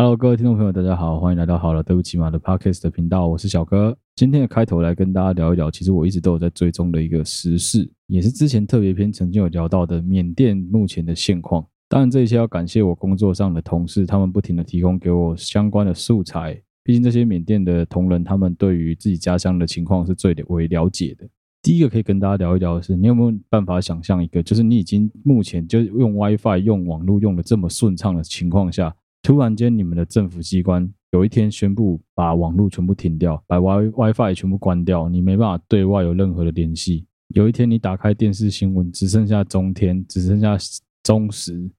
Hello，各位听众朋友，大家好，欢迎来到好了，对不起嘛的 Podcast 的频道，我是小哥。今天的开头来跟大家聊一聊，其实我一直都有在追踪的一个时事，也是之前特别篇曾经有聊到的缅甸目前的现况。当然，这一切要感谢我工作上的同事，他们不停的提供给我相关的素材。毕竟这些缅甸的同仁，他们对于自己家乡的情况是最为了解的。第一个可以跟大家聊一聊的是，你有没有办法想象一个，就是你已经目前就用 WiFi 用网络用的这么顺畅的情况下，突然间你们的政府机关有一天宣布把网络全部停掉，把 Wi WiFi 全部关掉，你没办法对外有任何的联系。有一天你打开电视新闻，只剩下中天，只剩下中时。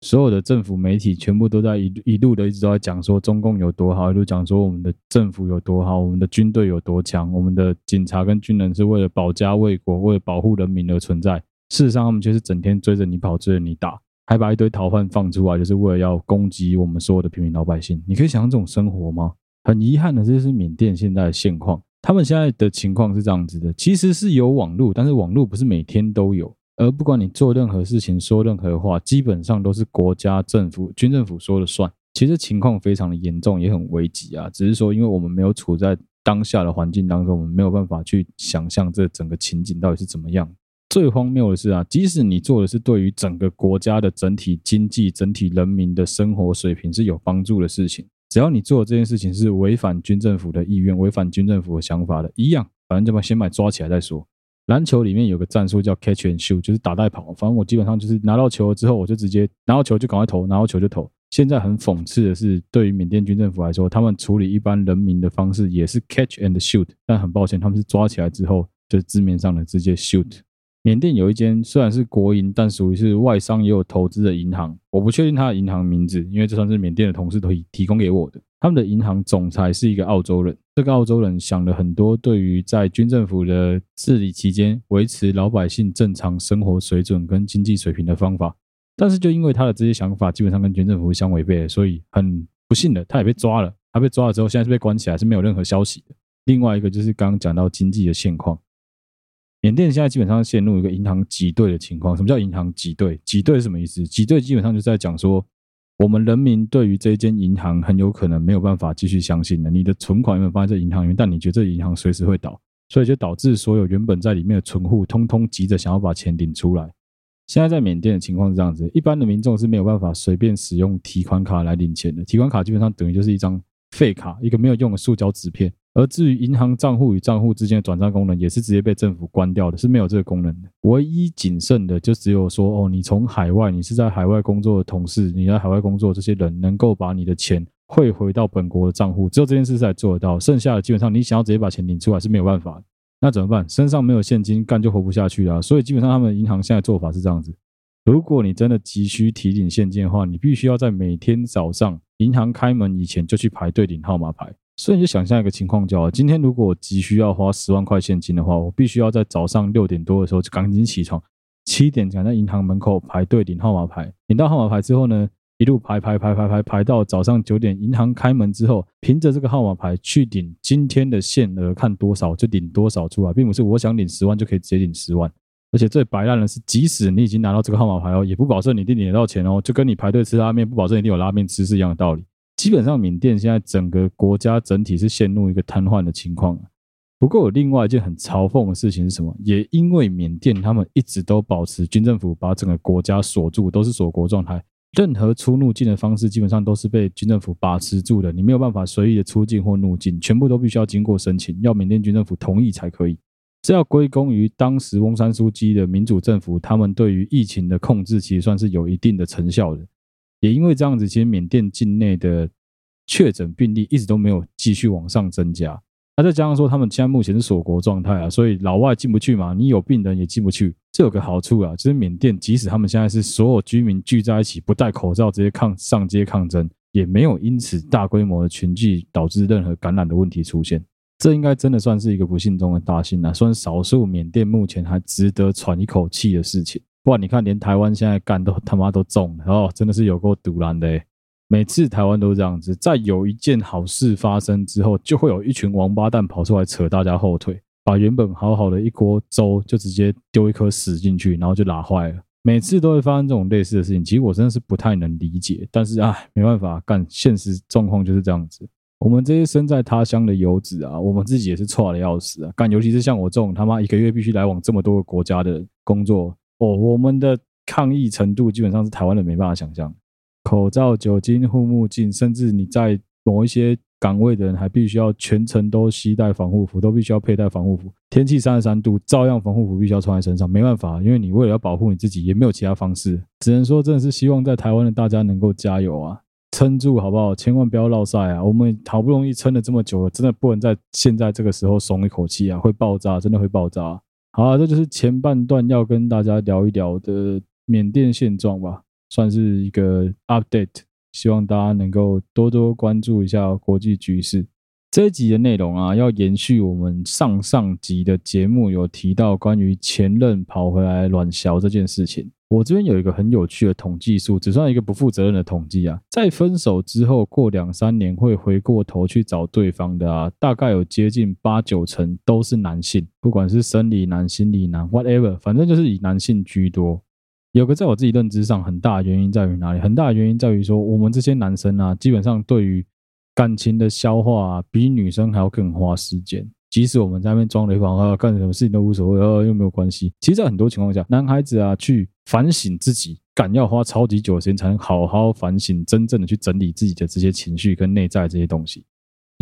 所有的政府媒体全部都在一一路的一直都在讲说中共有多好，一路讲说我们的政府有多好，我们的军队有多强，我们的警察跟军人是为了保家卫国，为了保护人民而存在。事实上，他们就是整天追着你跑，追着你打，还把一堆逃犯放出来，就是为了要攻击我们所有的平民老百姓。你可以想象这种生活吗？很遗憾的，这是缅甸现在的现况。他们现在的情况是这样子的，其实是有网络，但是网络不是每天都有。而不管你做任何事情、说任何话，基本上都是国家政府、军政府说了算。其实情况非常的严重，也很危急啊。只是说，因为我们没有处在当下的环境当中，我们没有办法去想象这整个情景到底是怎么样。最荒谬的是啊，即使你做的是对于整个国家的整体经济、整体人民的生活水平是有帮助的事情，只要你做的这件事情是违反军政府的意愿、违反军政府的想法的，一样，反正就把先把抓起来再说。篮球里面有个战术叫 catch and shoot，就是打带跑。反正我基本上就是拿到球了之后，我就直接拿到球就赶快投，拿到球就投。现在很讽刺的是，对于缅甸军政府来说，他们处理一般人民的方式也是 catch and shoot，但很抱歉，他们是抓起来之后，就是字面上的直接 shoot。缅甸有一间虽然是国营，但属于是外商也有投资的银行，我不确定他的银行名字，因为这算是缅甸的同事都提供给我的。他们的银行总裁是一个澳洲人。这个澳洲人想了很多，对于在军政府的治理期间维持老百姓正常生活水准跟经济水平的方法，但是就因为他的这些想法基本上跟军政府相违背，所以很不幸的他也被抓了。他被抓了之后，现在是被关起来，是没有任何消息的。另外一个就是刚刚讲到经济的现况，缅甸现在基本上陷入一个银行挤兑的情况。什么叫银行挤兑？挤兑是什么意思？挤兑基本上就是在讲说。我们人民对于这间银行很有可能没有办法继续相信了。你的存款有没有放在这银行里面？但你觉得这银行随时会倒，所以就导致所有原本在里面的存户通通急着想要把钱领出来。现在在缅甸的情况是这样子：一般的民众是没有办法随便使用提款卡来领钱的，提款卡基本上等于就是一张废卡，一个没有用的塑胶纸片。而至于银行账户与账户之间的转账功能，也是直接被政府关掉的，是没有这个功能的。唯一谨慎的就只有说，哦，你从海外，你是在海外工作的同事，你在海外工作这些人，能够把你的钱汇回到本国的账户，只有这件事才做得到。剩下的基本上，你想要直接把钱领出来是没有办法。那怎么办？身上没有现金，干就活不下去了。所以基本上，他们银行现在做法是这样子：如果你真的急需提领现金的话，你必须要在每天早上银行开门以前就去排队领号码牌。所以你就想象一个情况，叫今天如果我急需要花十万块现金的话，我必须要在早上六点多的时候就赶紧起床，七点赶在银行门口排队领号码牌。领到号码牌之后呢，一路排排排排排排到早上九点，银行开门之后，凭着这个号码牌去领今天的限额，看多少就领多少出来，并不是我想领十万就可以直接领十万。而且最白烂的是，即使你已经拿到这个号码牌哦，也不保证你一定领得到钱哦，就跟你排队吃拉面不保证一定有拉面吃是一样的道理。基本上，缅甸现在整个国家整体是陷入一个瘫痪的情况。不过，有另外一件很嘲讽的事情是什么？也因为缅甸他们一直都保持军政府把整个国家锁住，都是锁国状态，任何出入境的方式基本上都是被军政府把持住的。你没有办法随意的出境或入境，全部都必须要经过申请，要缅甸军政府同意才可以。这要归功于当时翁山书记的民主政府，他们对于疫情的控制其实算是有一定的成效的。也因为这样子，其实缅甸境内的确诊病例一直都没有继续往上增加。那再加上说，他们现在目前是锁国状态啊，所以老外进不去嘛，你有病人也进不去。这有个好处啊，就是缅甸即使他们现在是所有居民聚在一起，不戴口罩直接抗上街抗争，也没有因此大规模的群聚导致任何感染的问题出现。这应该真的算是一个不幸中的大幸啊，算少数缅甸目前还值得喘一口气的事情。不然你看，连台湾现在干都他妈都中了哦，真的是有够毒烂的。每次台湾都这样子，在有一件好事发生之后，就会有一群王八蛋跑出来扯大家后腿，把原本好好的一锅粥就直接丢一颗屎进去，然后就拉坏了。每次都会发生这种类似的事情，其实我真的是不太能理解。但是哎，没办法，干现实状况就是这样子。我们这些身在他乡的游子啊，我们自己也是错的要死啊！干，尤其是像我这种他妈一个月必须来往这么多个国家的工作哦，我们的抗疫程度基本上是台湾人没办法想象。口罩、酒精、护目镜，甚至你在某一些岗位的人还必须要全程都携带防护服，都必须要佩戴防护服。天气三十三度，照样防护服必须要穿在身上，没办法，因为你为了要保护你自己，也没有其他方式，只能说真的是希望在台湾的大家能够加油啊，撑住好不好？千万不要落晒啊！我们好不容易撑了这么久了，真的不能在现在这个时候松一口气啊，会爆炸，真的会爆炸。好啊，这就是前半段要跟大家聊一聊的缅甸现状吧。算是一个 update，希望大家能够多多关注一下国际局势。这一集的内容啊，要延续我们上上集的节目，有提到关于前任跑回来乱小这件事情。我这边有一个很有趣的统计数，只算一个不负责任的统计啊，在分手之后过两三年会回过头去找对方的啊，大概有接近八九成都是男性，不管是生理男、心理男，whatever，反正就是以男性居多。有个在我自己认知上很大的原因在于哪里？很大的原因在于说，我们这些男生啊，基本上对于感情的消化啊，比女生还要更花时间。即使我们在那边装雷房啊，干什么事情都无所谓，呃，又没有关系。其实，在很多情况下，男孩子啊，去反省自己，敢要花超级久的时间才能好好反省，真正的去整理自己的这些情绪跟内在这些东西。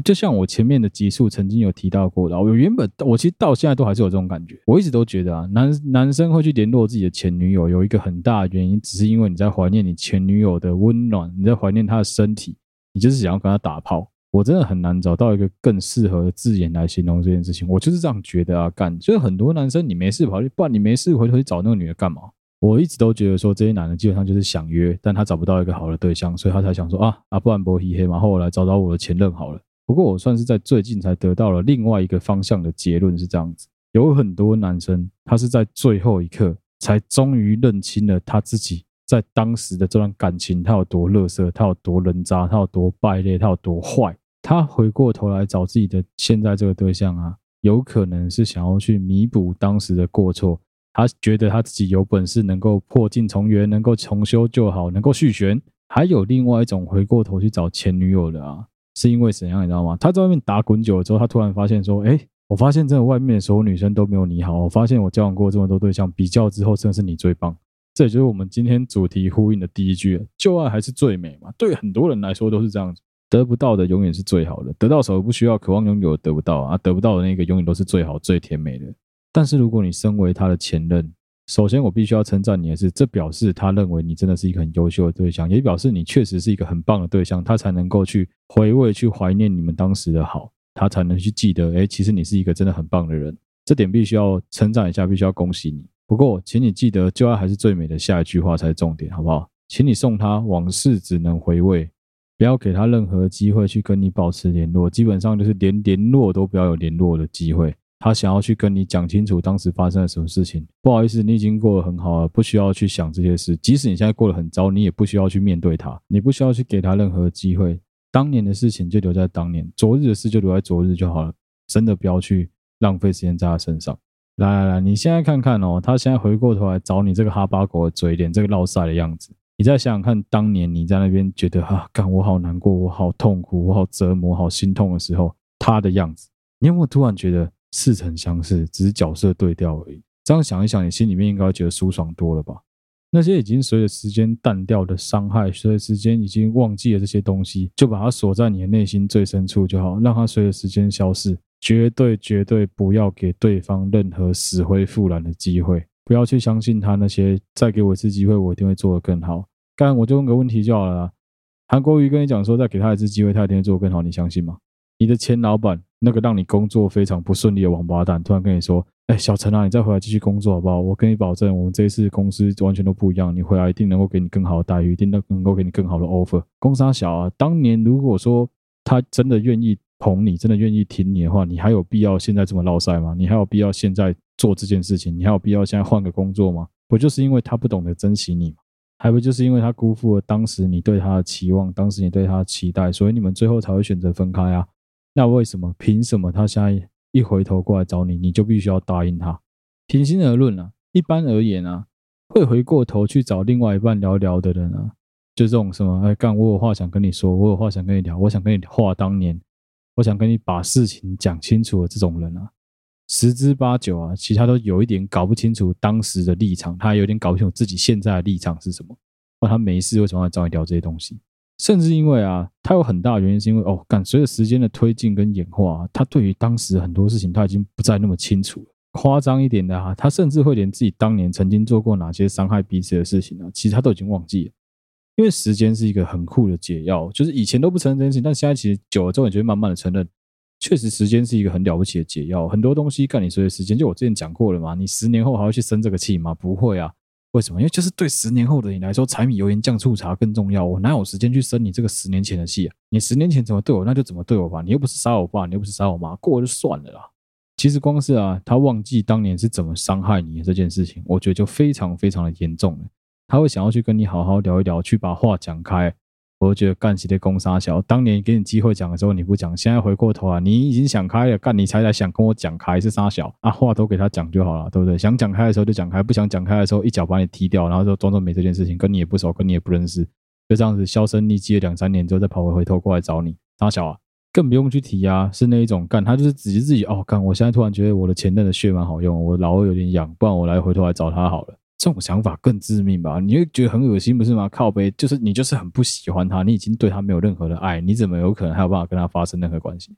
就像我前面的集数曾经有提到过的，我原本我其实到现在都还是有这种感觉。我一直都觉得啊，男男生会去联络自己的前女友，有一个很大的原因，只是因为你在怀念你前女友的温暖，你在怀念她的身体，你就是想要跟她打炮。我真的很难找到一个更适合的字眼来形容这件事情。我就是这样觉得啊，干。所以很多男生，你没事跑去，不然你没事回头去找那个女的干嘛？我一直都觉得说，这些男的基本上就是想约，但他找不到一个好的对象，所以他才想说啊啊，不然波黑黑嘛，后来找找我的前任好了。不过我算是在最近才得到了另外一个方向的结论，是这样子：有很多男生，他是在最后一刻才终于认清了他自己在当时的这段感情，他有多垃圾，他有多人渣，他有多败类，他有多坏。他回过头来找自己的现在这个对象啊，有可能是想要去弥补当时的过错。他觉得他自己有本事能够破镜重圆，能够重修旧好，能够续弦。还有另外一种回过头去找前女友的啊。是因为怎样，你知道吗？他在外面打滚久了之后，他突然发现说：“哎，我发现真的外面的所有女生都没有你好。我发现我交往过这么多对象，比较之后，真的是你最棒。”这也就是我们今天主题呼应的第一句：“旧爱还是最美嘛。”对很多人来说都是这样子，得不到的永远是最好的，得到手不需要，渴望拥有得不到啊，得不到的那个永远都是最好最甜美的。但是如果你身为他的前任，首先，我必须要称赞你的是，这表示他认为你真的是一个很优秀的对象，也表示你确实是一个很棒的对象，他才能够去回味、去怀念你们当时的好，他才能去记得，哎，其实你是一个真的很棒的人，这点必须要称赞一下，必须要恭喜你。不过，请你记得，旧爱还是最美的下一句话才是重点，好不好？请你送他往事只能回味，不要给他任何机会去跟你保持联络，基本上就是连联络都不要有联络的机会。他想要去跟你讲清楚当时发生了什么事情，不好意思，你已经过得很好了，不需要去想这些事。即使你现在过得很糟，你也不需要去面对他，你不需要去给他任何机会。当年的事情就留在当年，昨日的事就留在昨日就好了。真的不要去浪费时间在他身上。来来来，你现在看看哦，他现在回过头来找你这个哈巴狗的嘴脸，这个落赛的样子，你再想想看，当年你在那边觉得啊，干我好难过，我好痛苦，我好折磨，好心痛的时候，他的样子，你有没有突然觉得？似曾相识，只是角色对调而已。这样想一想，你心里面应该觉得舒爽多了吧？那些已经随着时间淡掉的伤害，随着时间已经忘记了这些东西，就把它锁在你的内心最深处就好，让它随着时间消逝。绝对绝对不要给对方任何死灰复燃的机会，不要去相信他那些再给我一次机会，我一定会做得更好。刚刚我就问个问题就好了啦。韩国瑜跟你讲说，再给他一次机会，他一定会做得更好，你相信吗？你的前老板。那个让你工作非常不顺利的王八蛋，突然跟你说：“哎，小陈啊，你再回来继续工作好不好？我跟你保证，我们这一次公司完全都不一样，你回来一定能够给你更好的待遇，一定能够给你更好的 offer。”公三小啊，当年如果说他真的愿意捧你，真的愿意挺你的话，你还有必要现在这么落赛吗？你还有必要现在做这件事情？你还有必要现在换个工作吗？不就是因为他不懂得珍惜你吗？还不就是因为他辜负了当时你对他的期望，当时你对他的期待，所以你们最后才会选择分开啊？那为什么？凭什么他现在一回头过来找你，你就必须要答应他？平心而论啊，一般而言啊，会回过头去找另外一半聊聊的人啊，就这种什么哎干，我有话想跟你说，我有话想跟你聊，我想跟你话当年，我想跟你把事情讲清楚的这种人啊，十之八九啊，其他都有一点搞不清楚当时的立场，他有点搞不清楚自己现在的立场是什么，那他没事为什么要找你聊这些东西？甚至因为啊，他有很大的原因是因为哦，干随着时间的推进跟演化，他对于当时很多事情他已经不再那么清楚了。夸张一点的哈，他甚至会连自己当年曾经做过哪些伤害彼此的事情呢？其实他都已经忘记了。因为时间是一个很酷的解药，就是以前都不承认这件事情，但现在其实久了之后，你就会慢慢的承认，确实时间是一个很了不起的解药。很多东西干你随着时间，就我之前讲过了嘛，你十年后还会去生这个气吗？不会啊。为什么？因为就是对十年后的你来说，柴米油盐酱醋茶更重要。我哪有时间去生你这个十年前的气啊？你十年前怎么对我，那就怎么对我吧。你又不是杀我爸，你又不是杀我妈，过就算了啦。其实光是啊，他忘记当年是怎么伤害你的这件事情，我觉得就非常非常的严重了。他会想要去跟你好好聊一聊，去把话讲开。我觉得干起的攻杀小，当年给你机会讲的时候你不讲，现在回过头啊，你已经想开了，干你才来想跟我讲开是杀小啊，话都给他讲就好了，对不对？想讲开的时候就讲开，不想讲开的时候一脚把你踢掉，然后就装作没这件事情，跟你也不熟，跟你也不认识，就这样子销声匿迹了两三年之后再跑回回头过来找你杀小啊。更不用去提啊，是那一种干，他就是指着自己哦，干，我现在突然觉得我的前任的血蛮好用，我老二有点痒，不然我来回头来找他好了。这种想法更致命吧？你会觉得很恶心，不是吗？靠背，就是你就是很不喜欢他，你已经对他没有任何的爱，你怎么有可能还有办法跟他发生任何关系？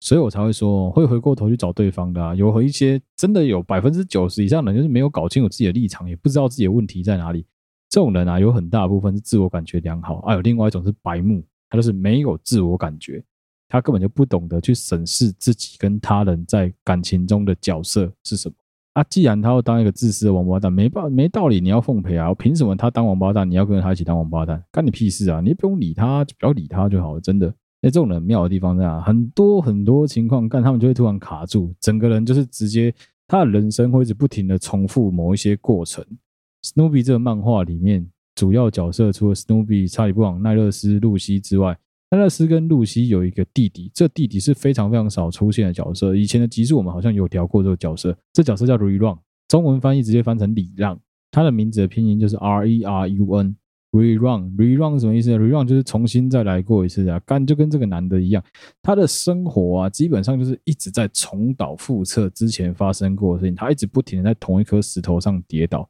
所以我才会说，会回过头去找对方的啊，有和一些真的有百分之九十以上的人就是没有搞清楚自己的立场，也不知道自己的问题在哪里。这种人啊，有很大部分是自我感觉良好，啊，有另外一种是白目，他就是没有自我感觉。他根本就不懂得去审视自己跟他人在感情中的角色是什么啊！既然他要当一个自私的王八蛋，没办没道理你要奉陪啊！凭什么他当王八蛋，你要跟着他一起当王八蛋？干你屁事啊！你不用理他，就不要理他就好了。真的，那这种人妙的地方在哪？很多很多情况，干他们就会突然卡住，整个人就是直接他的人生会一直不停的重复某一些过程。Snoopy 这个漫画里面主要角色除了 Snoopy、查理布朗、奈勒斯、露西之外。奈乐斯跟露西有一个弟弟，这弟弟是非常非常少出现的角色。以前的集数我们好像有聊过这个角色，这角色叫 rerun，中文翻译直接翻成礼让。他的名字的拼音就是 r e r u n，rerun，rerun 什么意思呢 rerun 就是重新再来过一次啊，干就跟这个男的一样，他的生活啊，基本上就是一直在重蹈覆辙之前发生过的事情，他一直不停的在同一颗石头上跌倒。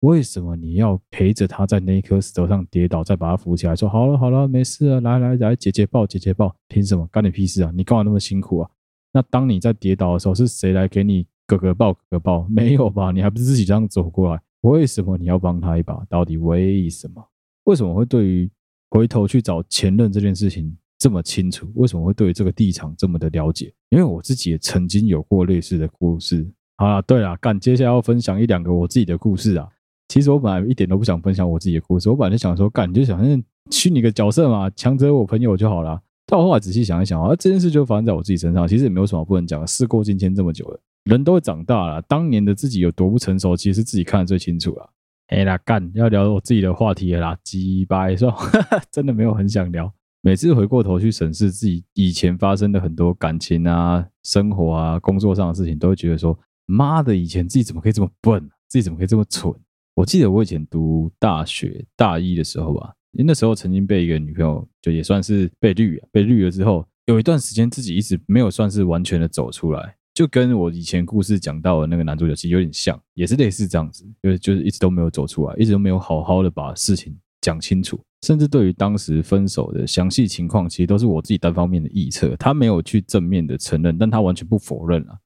为什么你要陪着他在那一颗石头上跌倒，再把他扶起来？说好了好了，没事啊，来来来，姐姐抱姐姐抱，凭什么？干你屁事啊！你干嘛那么辛苦啊？那当你在跌倒的时候，是谁来给你哥哥抱哥哥抱？没有吧？你还不是自己这样走过来？为什么你要帮他一把？到底为什么？为什么会对于回头去找前任这件事情这么清楚？为什么会对于这个立场这么的了解？因为我自己也曾经有过类似的故事。好了，对了，干，接下来要分享一两个我自己的故事啊。其实我本来一点都不想分享我自己的故事，我本来就想说，干你就想虚拟个角色嘛，强者我朋友就好了。但我后来仔细想一想啊，这件事就发生在我自己身上，其实也没有什么不能讲的。事过境迁这么久了，人都会长大了，当年的自己有多不成熟，其实是自己看得最清楚了。哎啦，干要聊我自己的话题了啦，鸡掰是吧？真的没有很想聊。每次回过头去审视自己以前发生的很多感情啊、生活啊、工作上的事情，都会觉得说，妈的，以前自己怎么可以这么笨，自己怎么可以这么蠢？我记得我以前读大学大一的时候吧，因为那时候曾经被一个女朋友，就也算是被绿，被绿了之后，有一段时间自己一直没有算是完全的走出来，就跟我以前故事讲到的那个男主角其实有点像，也是类似这样子，就是就是一直都没有走出来，一直都没有好好的把事情讲清楚，甚至对于当时分手的详细情况，其实都是我自己单方面的臆测，他没有去正面的承认，但他完全不否认啊。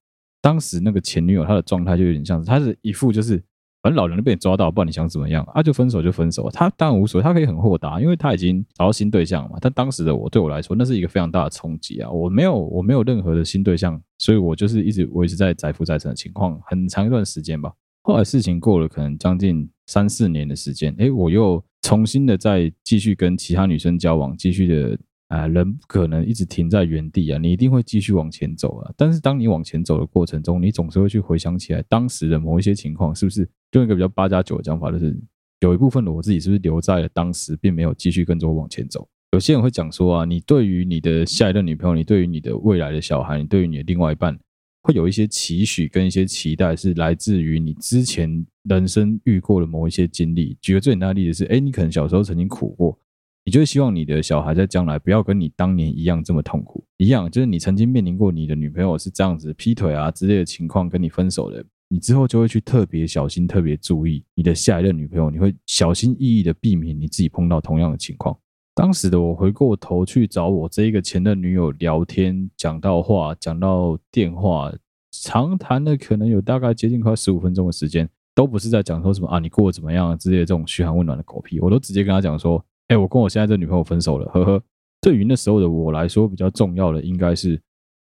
当时那个前女友她的状态就有点像是，她是一副就是。反正老人都被你抓到，不管你想怎么样啊，就分手就分手。他当然无所谓，他可以很豁达，因为他已经找到新对象了嘛。但当时的我，对我来说，那是一个非常大的冲击啊！我没有，我没有任何的新对象，所以我就是一直维持在载浮载沉的情况，很长一段时间吧。后来事情过了，可能将近三四年的时间，诶，我又重新的再继续跟其他女生交往，继续的。啊，人不可能一直停在原地啊，你一定会继续往前走啊。但是当你往前走的过程中，你总是会去回想起来当时的某一些情况，是不是？用一个比较八加九的讲法，就是有一部分的我自己是不是留在了当时，并没有继续跟着我往前走。有些人会讲说啊，你对于你的下一任女朋友，你对于你的未来的小孩，你对于你的另外一半，会有一些期许跟一些期待，是来自于你之前人生遇过的某一些经历。举个最简单的例子是，哎，你可能小时候曾经苦过，你就希望你的小孩在将来不要跟你当年一样这么痛苦。一样，就是你曾经面临过你的女朋友是这样子劈腿啊之类的情况跟你分手的，你之后就会去特别小心、特别注意你的下一任女朋友，你会小心翼翼的避免你自己碰到同样的情况。当时的我回过头去找我这一个前任女友聊天，讲到话，讲到电话，长谈了可能有大概接近快十五分钟的时间，都不是在讲说什么啊你过得怎么样之类的这种嘘寒问暖的狗屁，我都直接跟他讲说，哎，我跟我现在这女朋友分手了，呵呵。对于那时候的我来说，比较重要的应该是。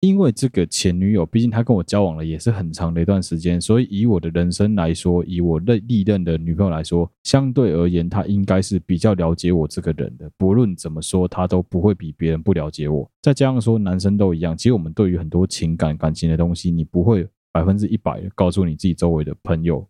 因为这个前女友，毕竟她跟我交往了也是很长的一段时间，所以以我的人生来说，以我的历任的女朋友来说，相对而言，她应该是比较了解我这个人的。不论怎么说，她都不会比别人不了解我。再加上说，男生都一样，其实我们对于很多情感感情的东西，你不会百分之一百告诉你自己周围的朋友。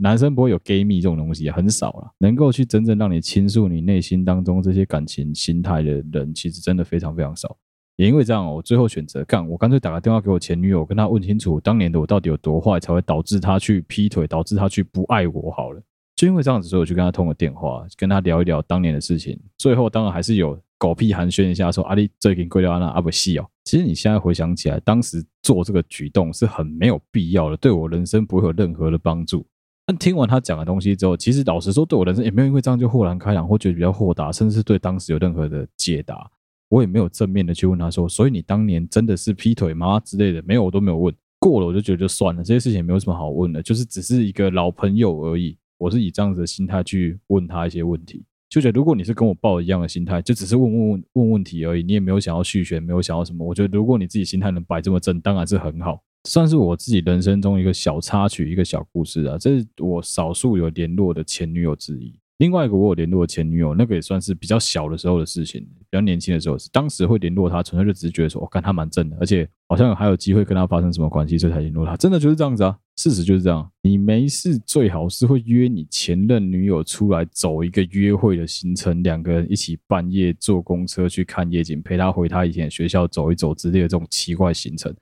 男生不会有 gay 蜜这种东西，很少了。能够去真正让你倾诉你内心当中这些感情心态的人，其实真的非常非常少。也因为这样，我最后选择干，我干脆打个电话给我前女友，跟她问清楚当年的我到底有多坏，才会导致她去劈腿，导致她去不爱我。好了，就因为这样子，所以我去跟她通个电话，跟她聊一聊当年的事情。最后当然还是有狗屁寒暄一下，说阿丽最近贵掉那阿不细哦。其实你现在回想起来，当时做这个举动是很没有必要的，对我人生不会有任何的帮助。但听完他讲的东西之后，其实老实说，对我人生也没有因为这样就豁然开朗，或觉得比较豁达，甚至是对当时有任何的解答。我也没有正面的去问他说，所以你当年真的是劈腿吗之类的？没有，我都没有问。过了我就觉得就算了，这些事情也没有什么好问的，就是只是一个老朋友而已。我是以这样子的心态去问他一些问题，就觉得如果你是跟我抱一样的心态，就只是问问问问问题而已，你也没有想要续弦，没有想要什么。我觉得如果你自己心态能摆这么正，当然是很好，算是我自己人生中一个小插曲，一个小故事啊。这是我少数有联络的前女友之一。另外一个我有联络的前女友，那个也算是比较小的时候的事情，比较年轻的时候，是当时会联络她，纯粹就只是觉得说，我看她蛮正的，而且好像还有机会跟她发生什么关系，所以才联络她。真的就是这样子啊，事实就是这样。你没事最好是会约你前任女友出来走一个约会的行程，两个人一起半夜坐公车去看夜景，陪她回她以前学校走一走之类的这种奇怪行程。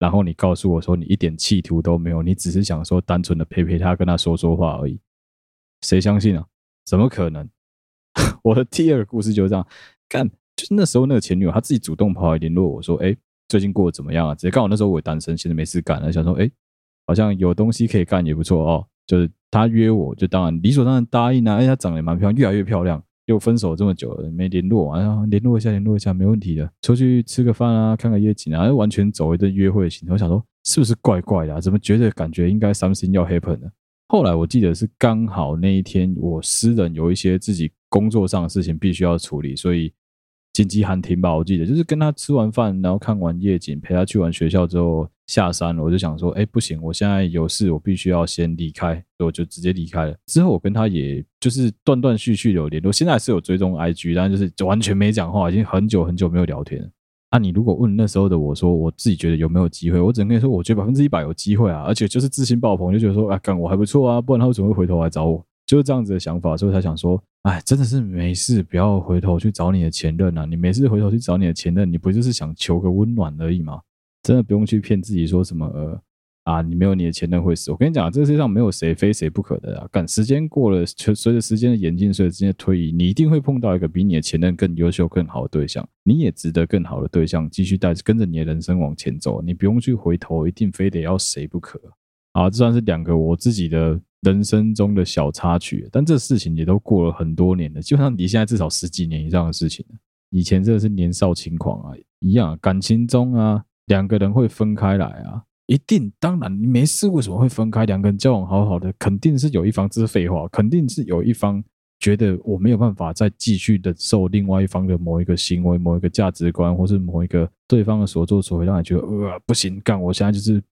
然后你告诉我说你一点企图都没有，你只是想说单纯的陪陪她，跟她说说话而已，谁相信啊？怎么可能？我的第二个故事就是这样，干，就是那时候那个前女友，她自己主动跑来联络我说，哎，最近过得怎么样啊？直接刚好那时候我也单身，现在没事干了，想说，哎，好像有东西可以干也不错哦。就是她约我，就当然理所当然答应啊。哎，她长得也蛮漂亮，越来越漂亮。又分手这么久了，没联络啊，联络一下，联络一下，没问题的。出去吃个饭啊，看个夜景啊，完全走一顿约会型。我想说，是不是怪怪的啊？怎么觉得感觉应该 something 要 happen 呢？后来我记得是刚好那一天，我私人有一些自己工作上的事情必须要处理，所以紧急喊停吧。我记得就是跟他吃完饭，然后看完夜景，陪他去完学校之后下山了。我就想说，哎，不行，我现在有事，我必须要先离开，所以我就直接离开了。之后我跟他也就是断断续续有联络，现在是有追踪 IG，但就是完全没讲话，已经很久很久没有聊天了。那，你如果问那时候的我说，我自己觉得有没有机会，我只能跟你说，我觉得百分之一百有机会啊，而且就是自信爆棚，就觉得说，啊，干我还不错啊，不然他为什么会回头来找我？就是这样子的想法，所以他想说，哎，真的是没事，不要回头去找你的前任啊，你没事回头去找你的前任，你不就是想求个温暖而已吗？真的不用去骗自己说什么呃。啊，你没有你的前任会死。我跟你讲，这个世界上没有谁非谁不可的啊。赶，时间过了，随随着时间的演进，随着时间的推移，你一定会碰到一个比你的前任更优秀、更好的对象。你也值得更好的对象，继续带着跟着你的人生往前走。你不用去回头，一定非得要谁不可。啊，这算是两个我自己的人生中的小插曲。但这事情也都过了很多年了，基本上离现在至少十几年以上的事情了。以前真的是年少轻狂啊，一样感情中啊，两个人会分开来啊。一定，当然，你没事为什么会分开？两个人交往好好的，肯定是有一方，这是废话，肯定是有一方觉得我没有办法再继续忍受另外一方的某一个行为、某一个价值观，或是某一个对方的所作所为，让你觉得呃不行，干，我现在就是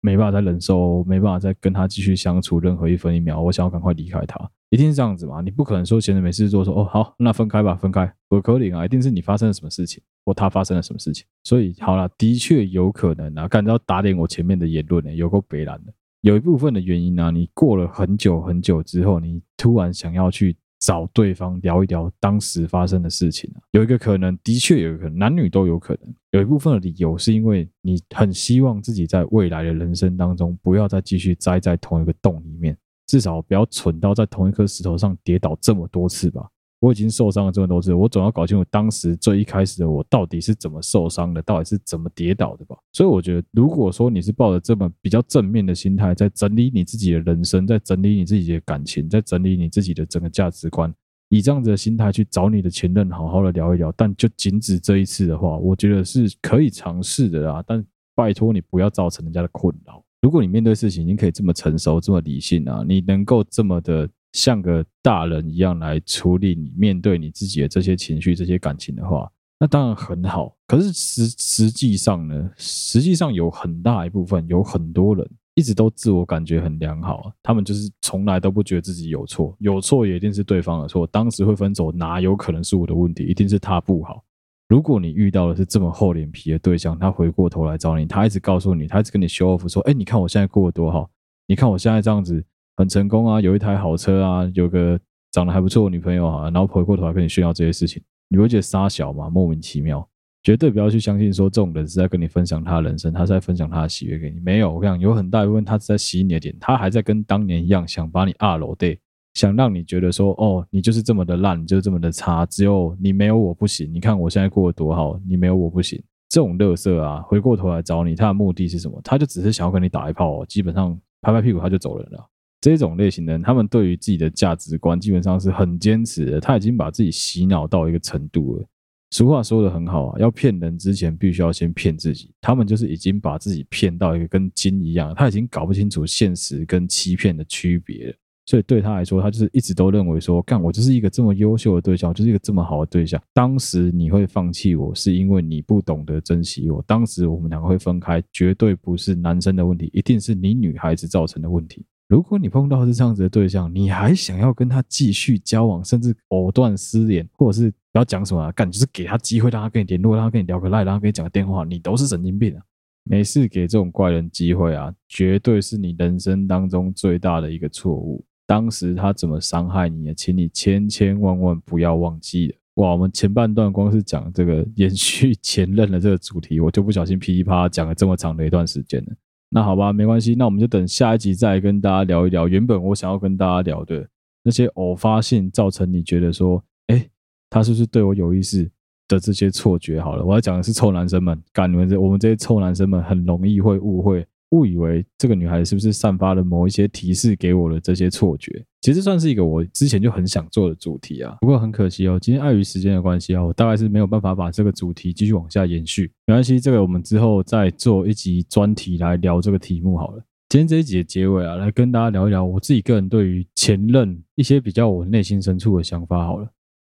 没办法再忍受，没办法再跟他继续相处任何一分一秒，我想要赶快离开他。一定是这样子嘛？你不可能说闲着没事做，说哦好，那分开吧，分开。不可能啊，一定是你发生了什么事情，或他发生了什么事情。所以好了，的确有可能啊。感到打脸我前面的言论呢，有够北烂的。有一部分的原因呢、你过了很久很久之后，你突然想要去找对方聊一聊当时发生的事情啊。有一个可能，的确有一个可能，男女都有可能。有一部分的理由是因为你很希望自己在未来的人生当中不要再继续栽在同一个洞里面。至少不要蠢到在同一颗石头上跌倒这么多次吧。我已经受伤了这么多次，我总要搞清楚当时最一开始的我到底是怎么受伤的，到底是怎么跌倒的吧。所以我觉得，如果说你是抱着这么比较正面的心态，在整理你自己的人生，在整理你自己的感情，在整理你自己的整个价值观，以这样子的心态去找你的前任，好好的聊一聊。但就仅止这一次的话，我觉得是可以尝试的啦。但拜托你不要造成人家的困扰。如果你面对事情已经可以这么成熟、这么理性啊，你能够这么的。像个大人一样来处理你面对你自己的这些情绪、这些感情的话，那当然很好。可是实实际上呢，实际上有很大一部分，有很多人一直都自我感觉很良好，他们就是从来都不觉得自己有错，有错也一定是对方的错。当时会分手，哪有可能是我的问题？一定是他不好。如果你遇到的是这么厚脸皮的对象，他回过头来找你，他一直告诉你，他一直跟你 show off 说：“哎，你看我现在过得多好，你看我现在这样子。”很成功啊，有一台好车啊，有个长得还不错的女朋友啊，然后回过头来跟你炫耀这些事情，你会觉得傻小吗？莫名其妙，绝对不要去相信说这种人是在跟你分享他的人生，他是在分享他的喜悦给你。没有，我跟你讲，有很大一部分他是在洗你的脸，他还在跟当年一样，想把你二楼对，想让你觉得说，哦，你就是这么的烂，你就是这么的差，只有你没有我不行。你看我现在过得多好，你没有我不行。这种乐色啊，回过头来找你，他的目的是什么？他就只是想要跟你打一炮哦，基本上拍拍屁股他就走人了。这种类型的人，他们对于自己的价值观基本上是很坚持的。他已经把自己洗脑到一个程度了。俗话说得很好啊，要骗人之前，必须要先骗自己。他们就是已经把自己骗到一个跟金一样，他已经搞不清楚现实跟欺骗的区别了。所以对他来说，他就是一直都认为说，干我就是一个这么优秀的对象，就是一个这么好的对象。当时你会放弃我，是因为你不懂得珍惜我。当时我们两个会分开，绝对不是男生的问题，一定是你女孩子造成的问题。如果你碰到是这样子的对象，你还想要跟他继续交往，甚至藕断丝连，或者是不要讲什么啊，干就是给他机会，让他跟你联络，让他跟你聊个赖，让他跟你讲个电话，你都是神经病啊！没事给这种怪人机会啊，绝对是你人生当中最大的一个错误。当时他怎么伤害你啊，请你千千万万不要忘记了。哇，我们前半段光是讲这个延续前任的这个主题，我就不小心噼里啪啦讲了这么长的一段时间了。那好吧，没关系，那我们就等下一集再跟大家聊一聊。原本我想要跟大家聊的那些偶发性造成你觉得说，哎，他是不是对我有意思的这些错觉？好了，我要讲的是臭男生们，干你们这我们这些臭男生们很容易会误会。误以为这个女孩是不是散发了某一些提示给我的这些错觉？其实算是一个我之前就很想做的主题啊。不过很可惜哦，今天碍于时间的关系啊，我大概是没有办法把这个主题继续往下延续。没关系，这个我们之后再做一集专题来聊这个题目好了。今天这一集的结尾啊，来跟大家聊一聊我自己个人对于前任一些比较我内心深处的想法好了。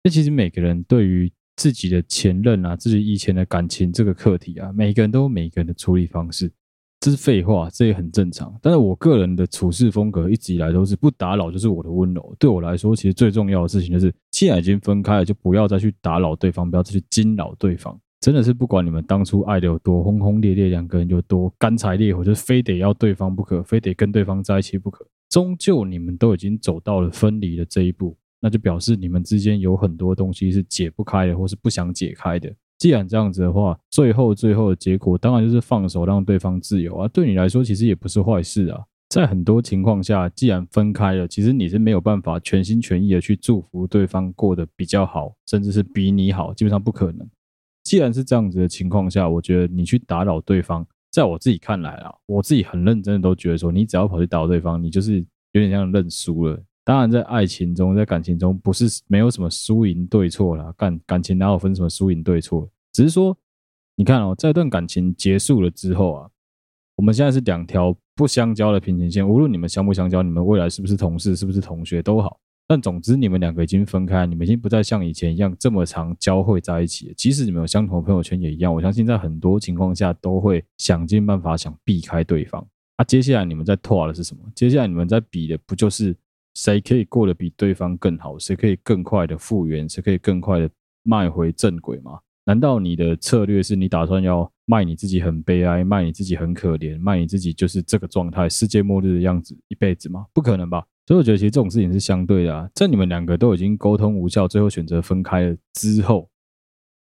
那其实每个人对于自己的前任啊，自己以前的感情这个课题啊，每个人都有每个人的处理方式。这是废话，这也很正常。但是我个人的处事风格一直以来都是不打扰就是我的温柔。对我来说，其实最重要的事情就是，既然已经分开了，就不要再去打扰对方，不要再去惊扰对方。真的是不管你们当初爱的有多轰轰烈烈，两个人有多干柴烈火，就是非得要对方不可，非得跟对方在一起不可。终究你们都已经走到了分离的这一步，那就表示你们之间有很多东西是解不开的，或是不想解开的。既然这样子的话，最后最后的结果当然就是放手让对方自由啊。对你来说，其实也不是坏事啊。在很多情况下，既然分开了，其实你是没有办法全心全意的去祝福对方过得比较好，甚至是比你好，基本上不可能。既然是这样子的情况下，我觉得你去打扰对方，在我自己看来啊，我自己很认真的都觉得说，你只要跑去打扰对方，你就是有点像认输了。当然，在爱情中，在感情中，不是没有什么输赢对错啦。感感情哪有分什么输赢对错？只是说，你看哦，这段感情结束了之后啊，我们现在是两条不相交的平行线。无论你们相不相交，你们未来是不是同事，是不是同学都好。但总之，你们两个已经分开，你们已经不再像以前一样这么常交汇在一起。即使你们有相同的朋友圈也一样。我相信，在很多情况下，都会想尽办法想避开对方。啊，接下来你们在拖的是什么？接下来你们在比的不就是？谁可以过得比对方更好？谁可以更快的复原？谁可以更快的迈回正轨吗？难道你的策略是你打算要卖你自己很悲哀，卖你自己很可怜，卖你自己就是这个状态，世界末日的样子一辈子吗？不可能吧！所以我觉得其实这种事情是相对的啊。在你们两个都已经沟通无效，最后选择分开了之后，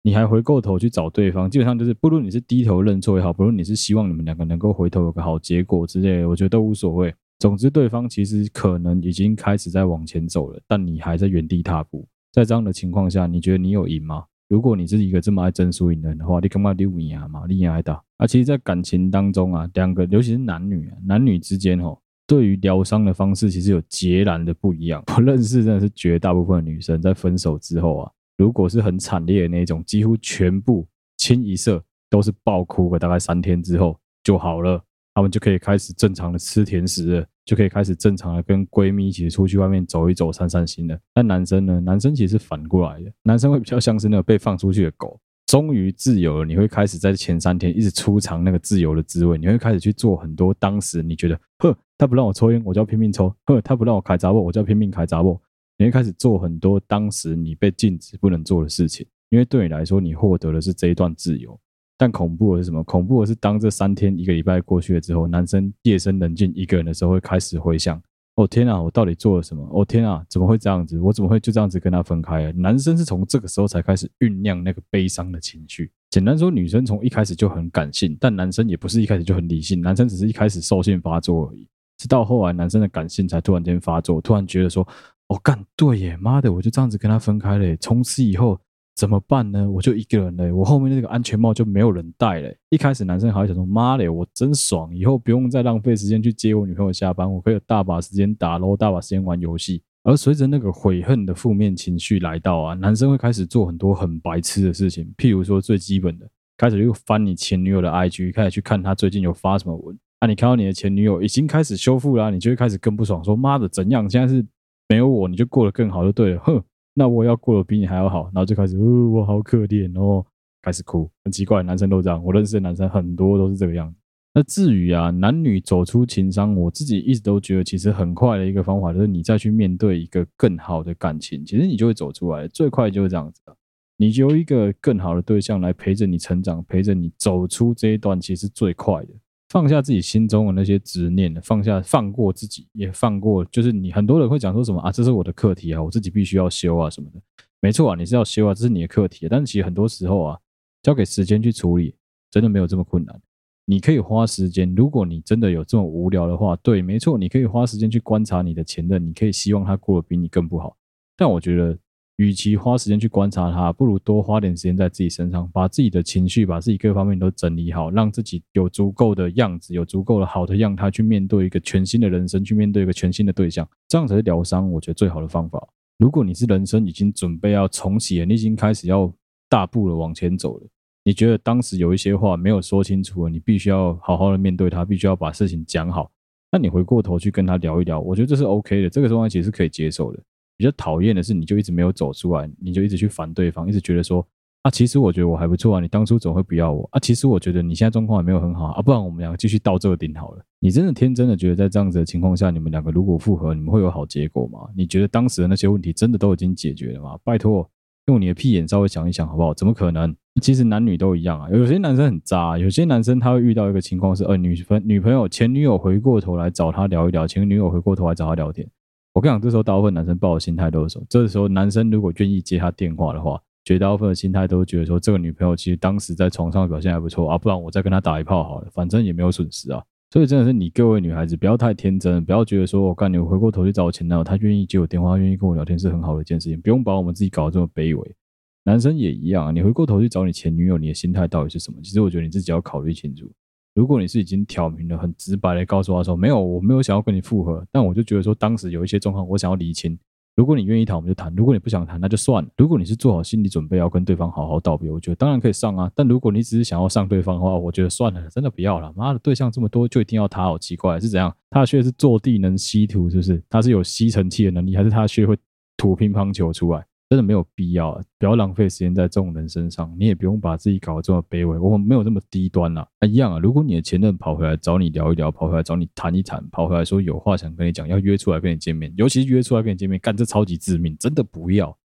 你还回过头去找对方，基本上就是不论你是低头认错也好，不论你是希望你们两个能够回头有个好结果之类的，我觉得都无所谓。总之，对方其实可能已经开始在往前走了，但你还在原地踏步。在这样的情况下，你觉得你有赢吗？如果你是一个这么爱争输赢的人的话，你干嘛溜你啊嘛？你也爱打啊？其实，在感情当中啊，两个尤其是男女啊，男女之间哦，对于疗伤的方式其实有截然的不一样。我认识真的是绝大部分女生在分手之后啊，如果是很惨烈的那种，几乎全部清一色都是爆哭个大概三天之后就好了。他们就可以开始正常的吃甜食，就可以开始正常的跟闺蜜一起出去外面走一走、散散心了。但男生呢？男生其实是反过来的，男生会比较像是那个被放出去的狗，终于自由了。你会开始在前三天一直初尝那个自由的滋味，你会开始去做很多当时你觉得，呵，他不让我抽烟，我就要拼命抽；呵，他不让我开杂货，我就要拼命开杂货。你会开始做很多当时你被禁止不能做的事情，因为对你来说，你获得的是这一段自由。但恐怖的是什么？恐怖的是，当这三天一个礼拜过去了之后，男生夜深人静一个人的时候，会开始回想：哦天啊，我到底做了什么？哦天啊，怎么会这样子？我怎么会就这样子跟他分开？男生是从这个时候才开始酝酿那个悲伤的情绪。简单说，女生从一开始就很感性，但男生也不是一开始就很理性，男生只是一开始兽性发作而已。直到后来，男生的感性才突然间发作，突然觉得说：哦干，对耶，妈的，我就这样子跟他分开了。从此以后。怎么办呢？我就一个人嘞，我后面那个安全帽就没有人戴嘞。一开始男生还会想说：“妈嘞，我真爽，以后不用再浪费时间去接我女朋友下班，我可以有大把时间打喽，大把时间玩游戏。”而随着那个悔恨的负面情绪来到啊，男生会开始做很多很白痴的事情，譬如说最基本的，开始又翻你前女友的 IG，开始去看她最近有发什么文。啊，你看到你的前女友已经开始修复了，你就会开始更不爽，说：“妈的，怎样？现在是没有我你就过得更好就对了。”哼。那我要过得比你还要好，然后就开始，哦，我好可怜哦，开始哭，很奇怪，男生都这样，我认识的男生很多都是这个样子。那至于啊，男女走出情伤，我自己一直都觉得，其实很快的一个方法就是你再去面对一个更好的感情，其实你就会走出来，最快就是这样子，你就有一个更好的对象来陪着你成长，陪着你走出这一段，其实最快的。放下自己心中的那些执念，放下放过自己，也放过，就是你很多人会讲说什么啊，这是我的课题啊，我自己必须要修啊什么的。没错啊，你是要修啊，这是你的课题。但是其实很多时候啊，交给时间去处理，真的没有这么困难。你可以花时间，如果你真的有这么无聊的话，对，没错，你可以花时间去观察你的前任，你可以希望他过得比你更不好。但我觉得。与其花时间去观察他，不如多花点时间在自己身上，把自己的情绪、把自己各方面都整理好，让自己有足够的样子，有足够的好的样态去面对一个全新的人生，去面对一个全新的对象，这样才是疗伤。我觉得最好的方法。如果你是人生已经准备要重启了，你已经开始要大步的往前走了，你觉得当时有一些话没有说清楚了，你必须要好好的面对他，必须要把事情讲好。那你回过头去跟他聊一聊，我觉得这是 OK 的，这个状态其实是可以接受的。比较讨厌的是，你就一直没有走出来，你就一直去烦对方，一直觉得说啊，其实我觉得我还不错啊，你当初总会不要我啊，其实我觉得你现在状况还没有很好啊，不然我们两个继续到这个顶好了。你真的天真的觉得在这样子的情况下，你们两个如果复合，你们会有好结果吗？你觉得当时的那些问题真的都已经解决了吗？拜托，用你的屁眼稍微想一想好不好？怎么可能？其实男女都一样啊，有些男生很渣，有些男生他会遇到一个情况是，呃，女朋女朋友前女友回过头来找他聊一聊，前女友回过头来找他聊天。我跟你讲，这时候大部分男生抱的心态都是说，这时候男生如果愿意接他电话的话，绝大部分的心态都是觉得说，这个女朋友其实当时在床上表现还不错啊，不然我再跟他打一炮好了，反正也没有损失啊。所以真的是你各位女孩子不要太天真，不要觉得说我干你回过头去找我前男友，他愿意接我电话，愿意跟我聊天是很好的一件事情，不用把我们自己搞得这么卑微。男生也一样，你回过头去找你前女友，你的心态到底是什么？其实我觉得你自己要考虑清楚。如果你是已经挑明了、很直白的告诉他说，没有，我没有想要跟你复合，但我就觉得说当时有一些状况，我想要厘清。如果你愿意谈，我们就谈；如果你不想谈，那就算了。如果你是做好心理准备要跟对方好好道别，我觉得当然可以上啊。但如果你只是想要上对方的话，我觉得算了，真的不要了。妈的，对象这么多，就一定要他？好奇怪，是怎样？他的穴是坐地能吸土，是不是？他是有吸尘器的能力，还是他的穴会吐乒乓球出来？真的没有必要，不要浪费时间在这种人身上。你也不用把自己搞得这么卑微，我们没有这么低端啦。啊，一样啊。如果你的前任跑回来找你聊一聊，跑回来找你谈一谈，跑回来说有话想跟你讲，要约出来跟你见面，尤其是约出来跟你见面，干这超级致命，真的不要，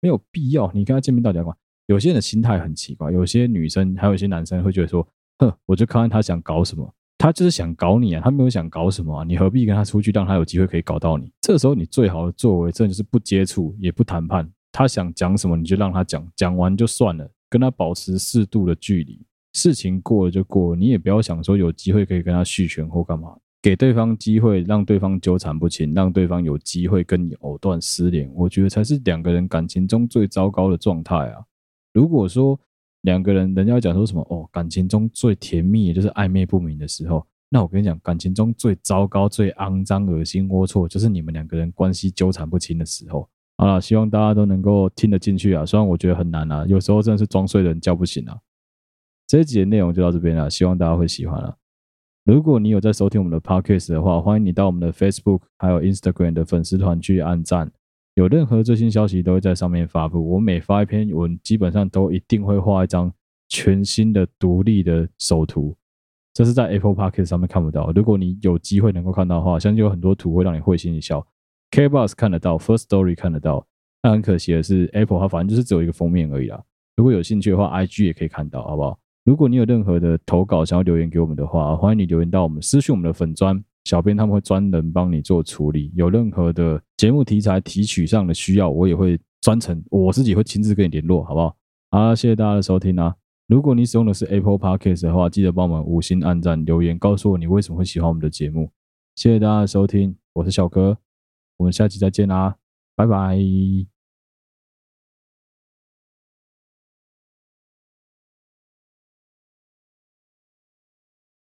没有必要。你跟他见面到底要干嘛？有些人的心态很奇怪，有些女生还有一些男生会觉得说，哼，我就看看他想搞什么，他就是想搞你啊，他没有想搞什么啊，你何必跟他出去，让他有机会可以搞到你？这时候你最好的作为，真的就是不接触，也不谈判。他想讲什么，你就让他讲，讲完就算了，跟他保持适度的距离。事情过了就过了，你也不要想说有机会可以跟他续权或干嘛。给对方机会，让对方纠缠不清，让对方有机会跟你藕断丝连，我觉得才是两个人感情中最糟糕的状态啊！如果说两个人，人家讲说什么哦，感情中最甜蜜也就是暧昧不明的时候，那我跟你讲，感情中最糟糕、最肮脏、恶心、龌龊，就是你们两个人关系纠缠不清的时候。好了，希望大家都能够听得进去啊！虽然我觉得很难啊，有时候真的是装睡的人叫不醒啊。这一集的内容就到这边了，希望大家会喜欢了。如果你有在收听我们的 Podcast 的话，欢迎你到我们的 Facebook 还有 Instagram 的粉丝团去按赞。有任何最新消息都会在上面发布。我每发一篇文，基本上都一定会画一张全新的独立的首图，这是在 Apple Podcast 上面看不到。如果你有机会能够看到的话，相信有很多图会让你会心一笑。KBox 看得到，First Story 看得到，但很可惜的是，Apple 它反正就是只有一个封面而已啦。如果有兴趣的话，IG 也可以看到，好不好？如果你有任何的投稿想要留言给我们的话，欢迎你留言到我们私讯我们的粉专，小编他们会专人帮你做处理。有任何的节目题材提取上的需要，我也会专程我自己会亲自跟你联络，好不好？好，谢谢大家的收听啊！如果你使用的是 Apple Podcast 的话，记得帮我们五星按赞、留言，告诉我你为什么会喜欢我们的节目。谢谢大家的收听，我是小哥。我们下期再见啦，拜拜。